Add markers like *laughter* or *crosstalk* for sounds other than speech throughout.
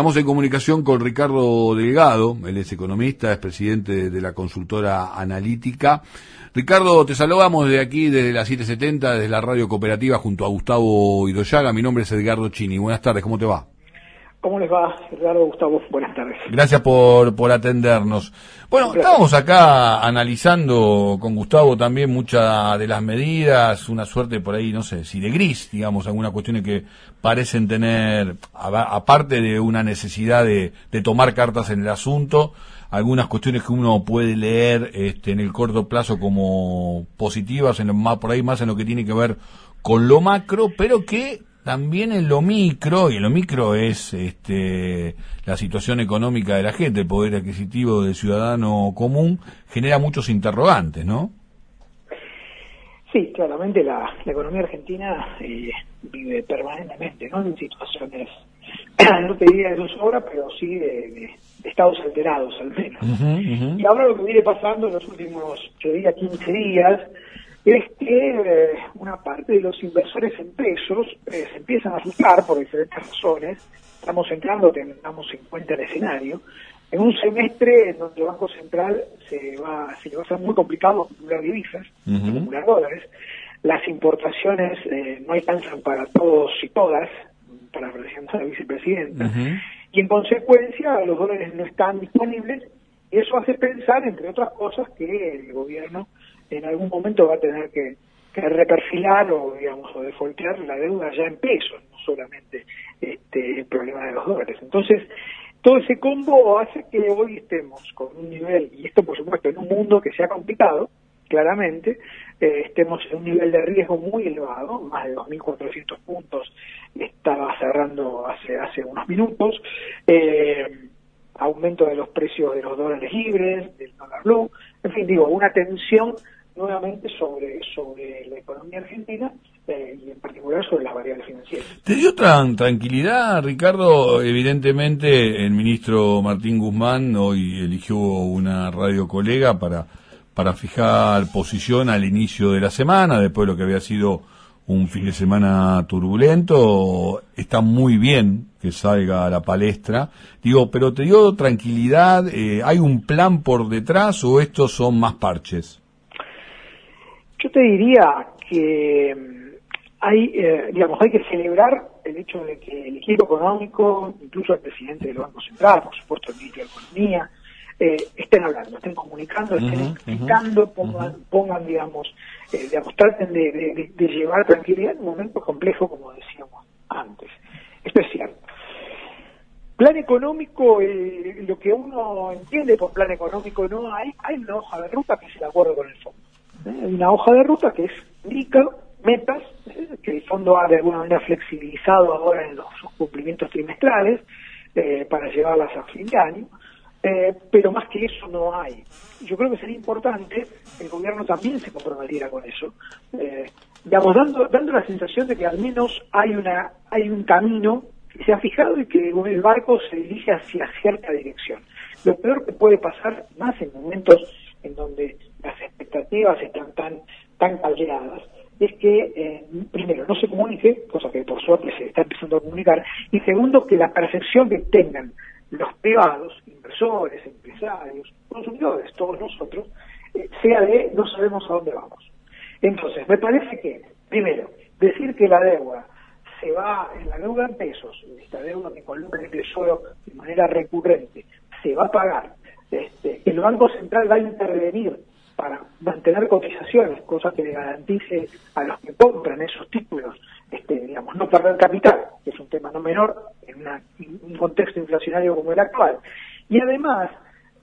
Estamos en comunicación con Ricardo Delgado, él es economista, es presidente de la consultora analítica. Ricardo, te saludamos de aquí, desde la 770, desde la radio cooperativa, junto a Gustavo Idoyaga. Mi nombre es Edgardo Chini. Buenas tardes, ¿cómo te va? ¿Cómo les va, Edgardo Gustavo? Buenas tardes. Gracias por, por atendernos. Bueno, estábamos acá analizando con Gustavo también muchas de las medidas, una suerte por ahí, no sé, si de gris, digamos, algunas cuestiones que parecen tener, aparte de una necesidad de, de tomar cartas en el asunto, algunas cuestiones que uno puede leer este, en el corto plazo como positivas, en lo, más, por ahí más en lo que tiene que ver con lo macro, pero que también en lo micro, y en lo micro es este, la situación económica de la gente, el poder adquisitivo del ciudadano común, genera muchos interrogantes, ¿no? Sí, claramente la, economía argentina eh, vive permanentemente ¿no? en situaciones, *clears throat* no te diría de zozobra, pero sí de, estados alterados al menos. Y ahora lo que viene pasando en los últimos, yo diría, 15 días, es que eh, una parte de los inversores en pesos eh, se empiezan a asustar por diferentes razones. Estamos entrando, tengamos en cuenta el escenario, en un semestre en donde el Banco Central se va, se va a ser muy complicado acumular divisas, acumular dólares. Las importaciones eh, no alcanzan para todos y todas, para la vicepresidenta, y en consecuencia los dólares no están disponibles, y eso hace pensar, entre otras cosas, que el gobierno en algún momento va a tener que, reperfilar o, digamos, o defoltear la deuda ya en pesos, no solamente este, el problema de los dólares. Entonces, todo ese combo hace que hoy estemos con un nivel, y esto por supuesto en un mundo que se ha complicado, claramente, eh, estemos en un nivel de riesgo muy elevado, más de 2.400 puntos estaba cerrando hace, hace unos minutos, eh, aumento de los precios de los dólares libres, del dólar blue, en fin, digo, una tensión nuevamente sobre, sobre la economía argentina eh, y en particular sobre las variables financieras. ¿Te dio tranquilidad, Ricardo? Evidentemente el ministro Martín Guzmán hoy eligió una radio colega para, para fijar posición al inicio de la semana, después de lo que había sido un fin de semana turbulento. Está muy bien que salga a la palestra. Digo, pero ¿te dio tranquilidad? Eh, ¿Hay un plan por detrás o estos son más parches? Yo te diría que mm, hay, eh, digamos, hay que celebrar el hecho de que el equipo económico, incluso el presidente del Banco Central, por supuesto el ministro de Economía, eh, estén hablando, estén comunicando, estén explicando, pongan, digamos, eh, digamos, traten de, llevar tranquilidad en un momento complejo, como decíamos antes. Esto es cierto. Plan económico, lo que uno entiende por plan económico, no hay, hay una hoja de ruta que es el acuerdo con el fondo. Hay una hoja de ruta que es indica metas, ¿eh? que el fondo ha de alguna manera flexibilizado ahora en los cumplimientos trimestrales eh, para llevarlas a fin de año, eh, pero más que eso no hay. Yo creo que sería importante que el gobierno también se comprometiera con eso, digamos, dando, dando la sensación de que al menos hay, una, hay un camino se ha fijado y que el barco se dirige hacia cierta dirección. Lo peor que puede pasar, más en momentos en donde las expectativas están tan, tan caldeadas, es que, eh, primero, no se comunique, cosa que por suerte se está empezando a comunicar, y segundo, que la percepción que tengan los privados, inversores, empresarios, consumidores, todos nosotros, eh, sea de no sabemos a dónde vamos. Entonces, me parece que, primero, decir que la deuda se va, en la deuda en pesos, esta deuda que coloca el tesoro de manera recurrente, se va a pagar, este, el Banco Central va a intervenir para mantener cotizaciones, cosa que le garantice a los que compran esos títulos, este, digamos, no perder capital, que es un tema no menor en, un contexto inflacionario como el actual. Y además,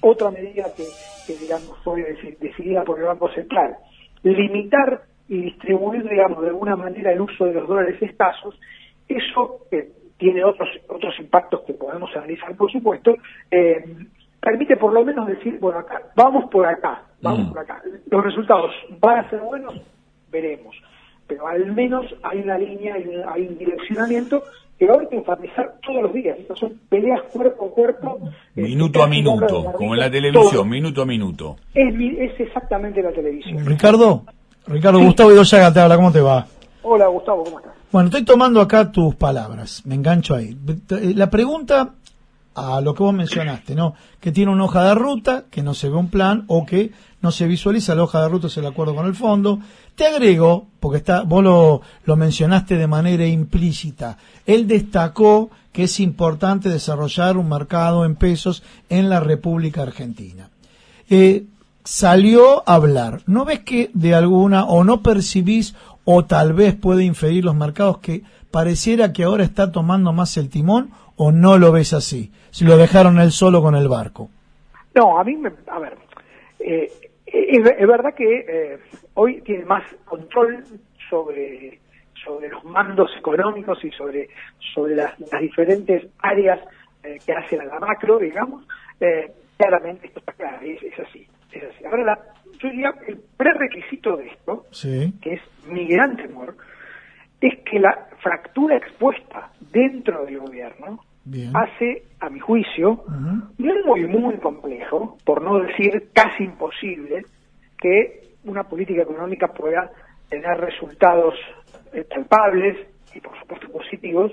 otra medida que, digamos, fue decidida por el Banco Central, limitar y distribuir, digamos, de alguna manera el uso de los dólares escasos, eso eh, tiene otros otros impactos que podemos analizar, por supuesto, eh, permite por lo menos decir, bueno, acá, vamos por acá, vamos mm. por acá. Los resultados van a ser buenos, veremos. Pero al menos hay una línea, hay un, direccionamiento que va a haber que enfatizar todos los días. Estas son peleas cuerpo a cuerpo. Eh, minuto a minuto, como en la televisión, minuto a minuto. Es, es, exactamente la televisión. Ricardo, Ricardo, Gustavo Idoyaga te habla, ¿cómo te va? Hola Gustavo, ¿cómo estás? Bueno, estoy tomando acá tus palabras, me engancho ahí. La pregunta a lo que vos mencionaste, ¿no? Que tiene una hoja de ruta, que no se ve un plan o que no se visualiza la hoja de ruta, es el acuerdo con el fondo. Te agrego, porque está, vos lo, lo mencionaste de manera implícita, él destacó que es importante desarrollar un mercado en pesos en la República Argentina. Eh, salió a hablar. ¿No ves que de alguna o no percibís o tal vez puede inferir los mercados que pareciera que ahora está tomando más el timón o no lo ves así? Si lo dejaron él solo con el barco. No, a mí, me, a ver, eh, es, verdad que eh, hoy tiene más control sobre sobre los mandos económicos y sobre sobre las, diferentes áreas eh, que hacen a la macro, digamos. Eh, claramente esto está claro, es así. Es así. Ahora, la, yo diría, el prerequisito de esto, Sí. que es mi gran temor, es que la fractura expuesta dentro del gobierno Bien. hace, a mi juicio, Ujú. muy, muy complejo, por no decir casi imposible, que una política económica pueda tener resultados eh, palpables y, por supuesto, positivos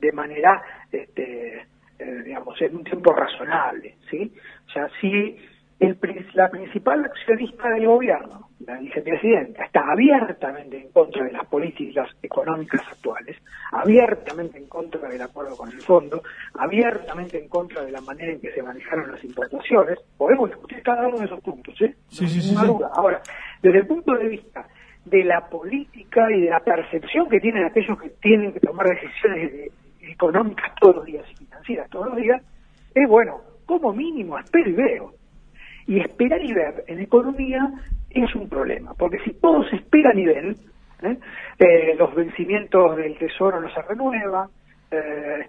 de manera, este, eh, digamos, en un tiempo razonable, ¿sí? O sea, si el, la principal accionista del gobierno, la vicepresidenta, está abiertamente en contra de las políticas económicas actuales, abiertamente en contra del acuerdo con el fondo, abiertamente en contra de la manera en que se manejaron las importaciones, podemos discutir cada uno de esos puntos, ¿eh? Sí, No sí, sí, duda. Ahora, desde el punto de vista de la política y de la percepción que tienen aquellos que tienen que tomar decisiones de- económicas todos los días y financieras todos los días, es bueno, como mínimo espero y veo. Y esperar y ver en economía es un problema, porque si todos esperan y ven, ¿eh? Eh, los vencimientos del tesoro no se renuevan, eh,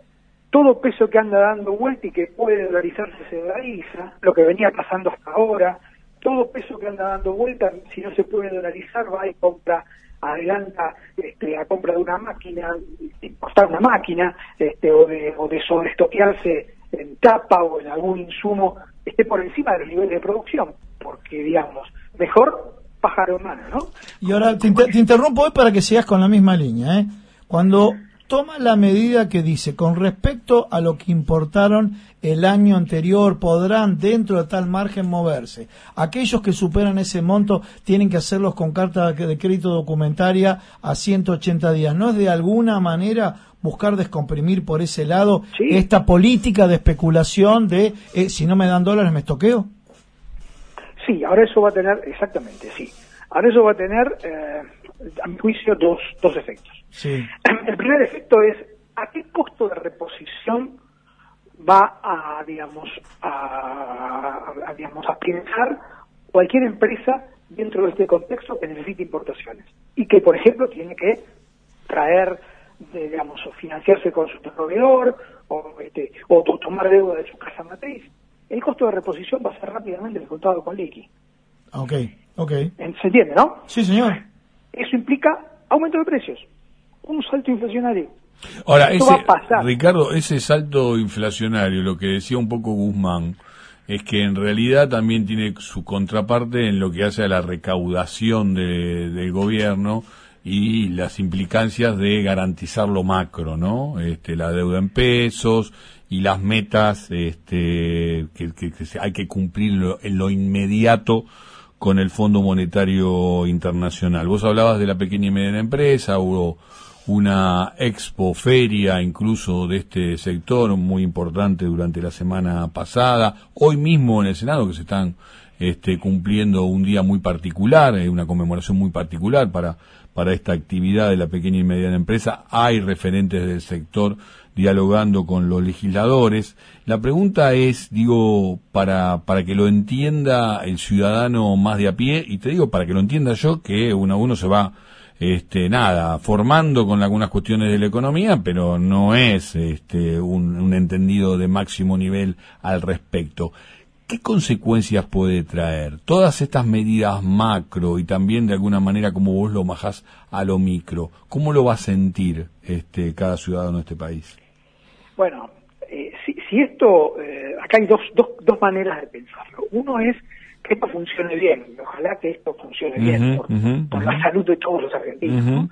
todo peso que anda dando vuelta y que puede dolarizarse se dolariza, lo que venía pasando hasta ahora, todo peso que anda dando vuelta, si no se puede dolarizar, va y compra, adelanta este, a compra de una máquina, importar una máquina, este, o de, o de sobreestoquearse en tapa o en algún insumo, esté por encima de los niveles de producción, porque digamos, mejor pájaro en mano, ¿no? Y ahora te, te interrumpo hoy para que sigas con la misma línea. ¿eh? Cuando toma la medida que dice, con respecto a lo que importaron el año anterior, podrán dentro de tal margen moverse. Aquellos que superan ese monto tienen que hacerlos con carta de crédito documentaria a 180 días. ¿No es de alguna manera buscar descomprimir por ese lado Sí. esta política de especulación de eh, si no me dan dólares me estoqueo? Sí, ahora eso va a tener, exactamente, sí. Ahora eso va a tener, eh, a mi juicio, dos, dos efectos. Sí. El primer efecto es a qué costo de reposición va a, digamos, a, a, digamos, a pensar cualquier empresa dentro de este contexto que necesite importaciones y que, por ejemplo, tiene que traer, de, digamos, o financiarse con su proveedor o, este, o to- tomar deuda de su casa matriz. El costo de reposición va a ser rápidamente descontado con liqui. Ok, ok. ¿En- ¿Se entiende, no? Sí, señor. Eso implica aumento de precios, un salto inflacionario. Ahora, Esto ese, va a pasar. Ricardo, ese salto inflacionario, lo que decía un poco Guzmán, es que en realidad también tiene su contraparte en lo que hace a la recaudación de- del gobierno y las implicancias de garantizar lo macro, ¿no? Este, la deuda en pesos y las metas este, que, que- hay que cumplir lo- en lo inmediato con el Fondo Monetario Internacional. Vos hablabas de la pequeña y mediana empresa, hubo una expo feria incluso de este sector muy importante durante la semana pasada, hoy mismo en el Senado que se están este, cumpliendo un día muy particular, eh, una conmemoración muy particular para, para esta actividad de la pequeña y mediana empresa. Hay referentes del sector dialogando con los legisladores. La pregunta es, digo, para, para que lo entienda el ciudadano más de a pie, y te digo para que lo entienda yo, que uno a uno se va este, nada, formando con algunas cuestiones de la economía, pero no es este, un, un entendido de máximo nivel al respecto. ¿Qué consecuencias puede traer todas estas medidas macro y también de alguna manera como vos lo majás a lo micro? ¿Cómo lo va a sentir este, cada ciudadano de este país? Bueno, eh, si, si esto, eh, acá hay dos, dos, dos maneras de pensarlo. Uno es que esto funcione bien, y ojalá que esto funcione bien por, la salud de todos los argentinos, ¿no?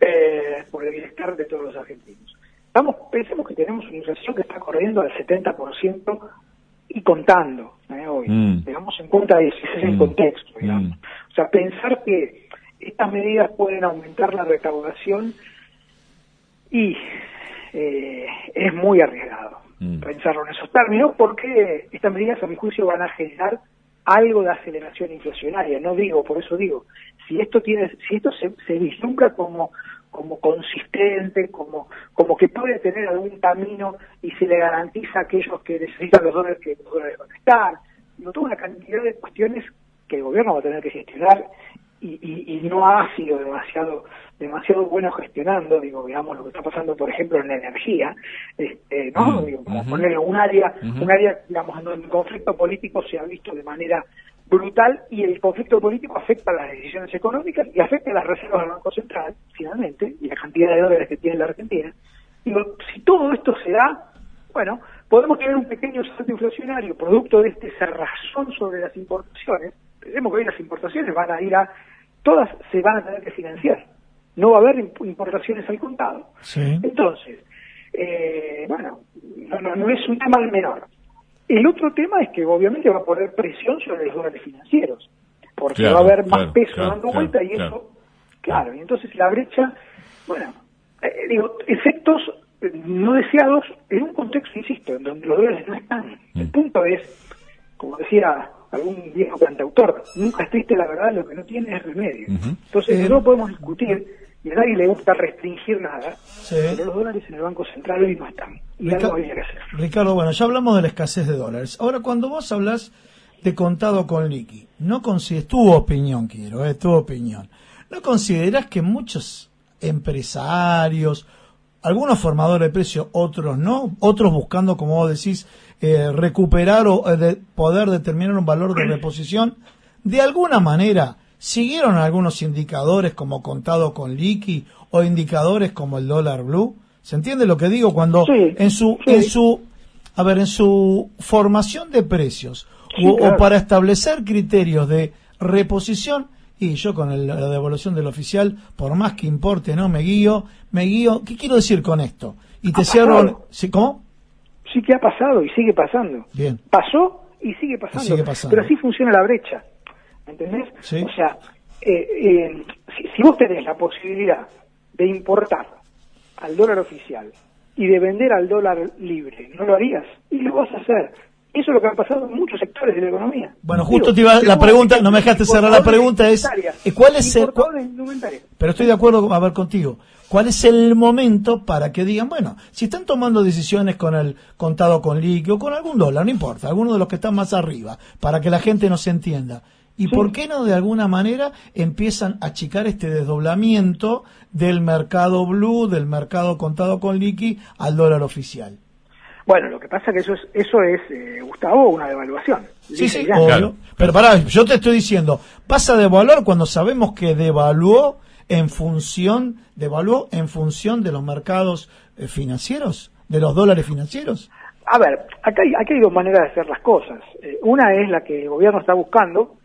Eh, por el bienestar de todos los argentinos. Estamos, pensemos que tenemos una inflación que está corriendo al 70% y contando ¿eh? hoy. Mm. Tengamos en cuenta ese, ese es el Mm. contexto, digamos. Mm. O sea, pensar que estas medidas pueden aumentar la recaudación y eh, es muy arriesgado Mm. pensarlo en esos términos porque estas medidas a mi juicio van a generar algo de aceleración inflacionaria no digo por eso digo si esto tiene si esto se, se vislumbra como como consistente como como que puede tener algún camino y se le garantiza a aquellos que necesitan los dólares que los dólares van a estar digo toda una cantidad de cuestiones que el gobierno va a tener que gestionar y, y, y no ha sido demasiado demasiado bueno gestionando, digo, digamos, lo que está pasando, por ejemplo, en la energía, este, ¿no? Digo, ujú. ponerle un área, un área, digamos, en donde el conflicto político se ha visto de manera brutal y el conflicto político afecta las decisiones económicas y afecta las reservas del Banco Central, finalmente, y la cantidad de dólares que tiene la Argentina. Digo, si todo esto se da, bueno, podemos tener un pequeño salto inflacionario producto de este cerrazón sobre las importaciones. Pensemos que hoy las importaciones van a ir a, todas se van a tener que financiar. No va a haber imp- importaciones al contado. Sí. Entonces, eh, bueno, no, no, no es un tema al menor. El otro tema es que obviamente va a poner presión sobre los dólares financieros, porque Claro, va a haber más claro, peso claro, dando claro, vuelta y claro. eso, claro, y entonces la brecha, bueno, eh, digo, efectos no deseados en un contexto, insisto, en donde los dólares no están. El Mm. punto es, como decía algún viejo cantautor, nunca es triste la verdad, lo que no tiene es remedio. Ujú. Entonces, Eh, no podemos discutir, y a nadie le gusta restringir nada, Sí. pero los dólares en el Banco Central hoy no están. Y Rica- algo había que hacer. Ricardo, bueno, ya hablamos de la escasez de dólares. Ahora, cuando vos hablas de contado con liqui, no consideras, tu opinión quiero, eh, tu opinión, ¿no consideras que muchos empresarios, algunos formadores de precios, otros no, otros buscando, como vos decís, eh, recuperar o eh, de- poder determinar un valor de reposición, de alguna manera siguieron algunos indicadores como contado con liqui o indicadores como el dólar blue? ¿Se entiende lo que digo cuando Sí, en su sí. en su a ver en su formación de precios Sí, o, para establecer criterios de reposición y yo con el- la devolución del oficial por más que importe no me guío me guío qué quiero decir con esto y te cierro pasado. ¿sí, cómo Sí que ha pasado y sigue pasando. bien Pasó y sigue pasando. sigue pasando. Pero así funciona la brecha. ¿Me ¿Entendés? Sí. O sea, eh, eh, si, si vos tenés la posibilidad de importar al dólar oficial y de vender al dólar libre, ¿no lo harías? Y lo vas a hacer. Eso es lo que ha pasado en muchos sectores de la economía. Bueno, Digo, justo te iba, la pregunta, no me dejaste cerrar la pregunta, es, indumentarias, ¿y ¿cuál es el. Pero estoy de acuerdo, a ver, contigo. ¿Cuál es el momento para que digan, bueno, si están tomando decisiones con el contado con líquido, con algún dólar, no importa, alguno de los que están más arriba, para que la gente nos entienda? ¿Y Sí. por qué no de alguna manera empiezan a achicar este desdoblamiento del mercado blue, del mercado contado con liqui al dólar oficial? Bueno, lo que pasa que eso es, eso es eh, Gustavo, una devaluación. Sí, sí, obvio. Claro. Pero pará, yo te estoy diciendo, ¿pasa a devaluar cuando sabemos que devaluó en función, devaluó en función de los mercados eh, financieros, de los dólares financieros? A ver, acá hay, aquí hay dos maneras de hacer las cosas. Eh, una es la que el gobierno está buscando,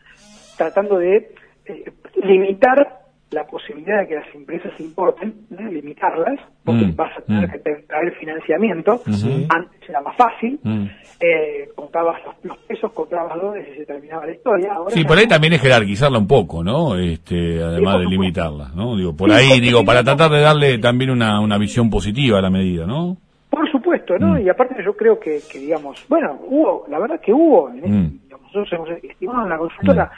tratando de eh, limitar la posibilidad de que las empresas importen, ¿no? limitarlas, porque Mm, vas a tener mm. que traer financiamiento. Antes era más fácil, Mm. eh, contabas los, los pesos, contabas dólares y se terminaba la historia. Ahora Sí, por ahí también es jerarquizarla un poco, ¿no? Este, además de limitarla, ¿no? Digo, por Sí, ahí, digo, para tratar de darle también una, una visión positiva a la medida, ¿no? Por supuesto, ¿no? Mm. Y aparte yo creo que, que, digamos, bueno, hubo, la verdad que hubo, digamos, nosotros hemos estimado en la consultora,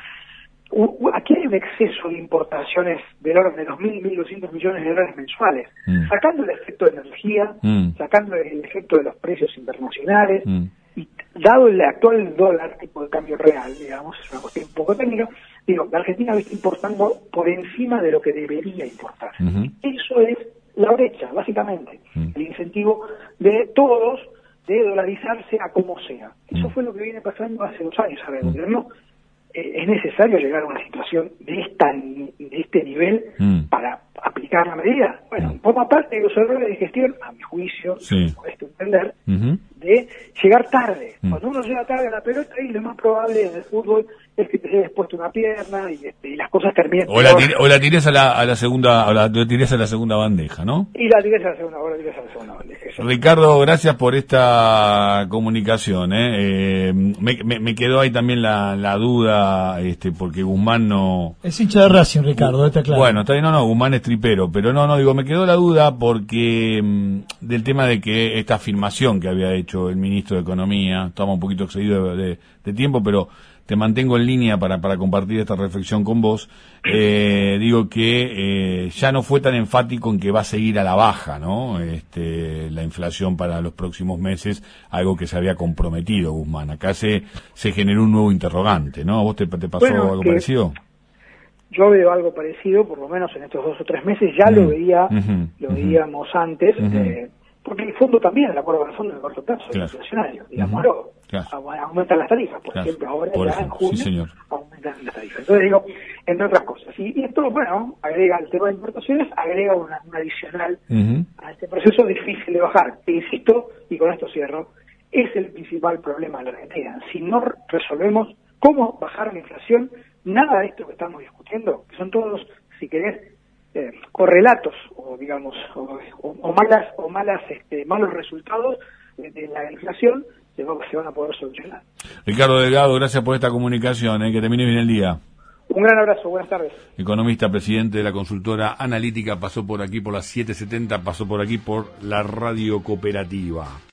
aquí hay un exceso de importaciones del orden de 2.000, 1.200 millones de dólares mensuales, Mm. sacando el efecto de energía, Mm. sacando el efecto de los precios internacionales, Mm. y dado el actual dólar, tipo de cambio real, digamos, es una cuestión un poco técnica, digo, la Argentina está importando por encima de lo que debería importar. Ujú. Eso es la brecha, básicamente. El incentivo de todos de dolarizarse a como sea. Eso fue lo que viene pasando hace dos años. A ver, el gobierno es necesario llegar a una situación de esta de este nivel Mm. para aplicar la medida. Bueno, Mm. forma parte de los errores de gestión, a mi juicio, Sí. entender, Ujú. De llegar tarde. Mm. Cuando uno llega tarde a la pelota, y lo más probable en el fútbol es que te hayas puesto una pierna y, este, y las cosas terminen. O la, peor. tir- o la tires a la, a la segunda, o la, la tires a la segunda bandeja, ¿no? Y la tires a la segunda, o la tires a la segunda. bandeja. Eso. Ricardo, gracias por esta comunicación. ¿eh? Eh, me, me- me quedó ahí también la, la duda, este, porque Guzmán no... Es hincha de Racing, Ricardo, está claro. Bueno, está bien, no, no, Guzmán es tripero, pero no, no, digo, me quedó la duda porque mm, del tema de que esta afirmación que había hecho el ministro de Economía, estamos un poquito excedidos de, de- de tiempo, pero te mantengo en línea para, para compartir esta reflexión con vos. Eh, digo que eh, ya no fue tan enfático en que va a seguir a la baja, ¿no? Este, la inflación para los próximos meses, algo que se había comprometido Guzmán. Acá se, se generó un nuevo interrogante, ¿no? ¿A vos te, te pasó Bueno, algo que- parecido? Yo veo algo parecido, por lo menos en estos dos o tres meses, ya lo veía, lo veíamos antes, eh, porque el fondo también, el acuerdo con el fondo el corto plazo, Claro. es inflacionario, digámoslo, Claro. Au- aumentan las tarifas, por Claro. ejemplo, ahora Por ya en junio sí, aumentan las tarifas. Entonces digo, entre otras cosas. Y, y esto, bueno, agrega el tema de importaciones, agrega una, un adicional a este proceso difícil de bajar. Que insisto, y con esto cierro, es el principal problema de la Argentina. Si no re- resolvemos cómo bajar la inflación, nada de esto que estamos discutiendo, que son todos, si querés, eh, correlatos o digamos o, malas o malas este, malos resultados de, de la inflación se, va- se van a poder solucionar. Ricardo Delgado, gracias por esta comunicación, ¿eh? que termine bien el día. Un gran abrazo, buenas tardes. Economista, presidente de la consultora analítica, pasó por aquí por las 7.70, pasó por aquí por la radio cooperativa.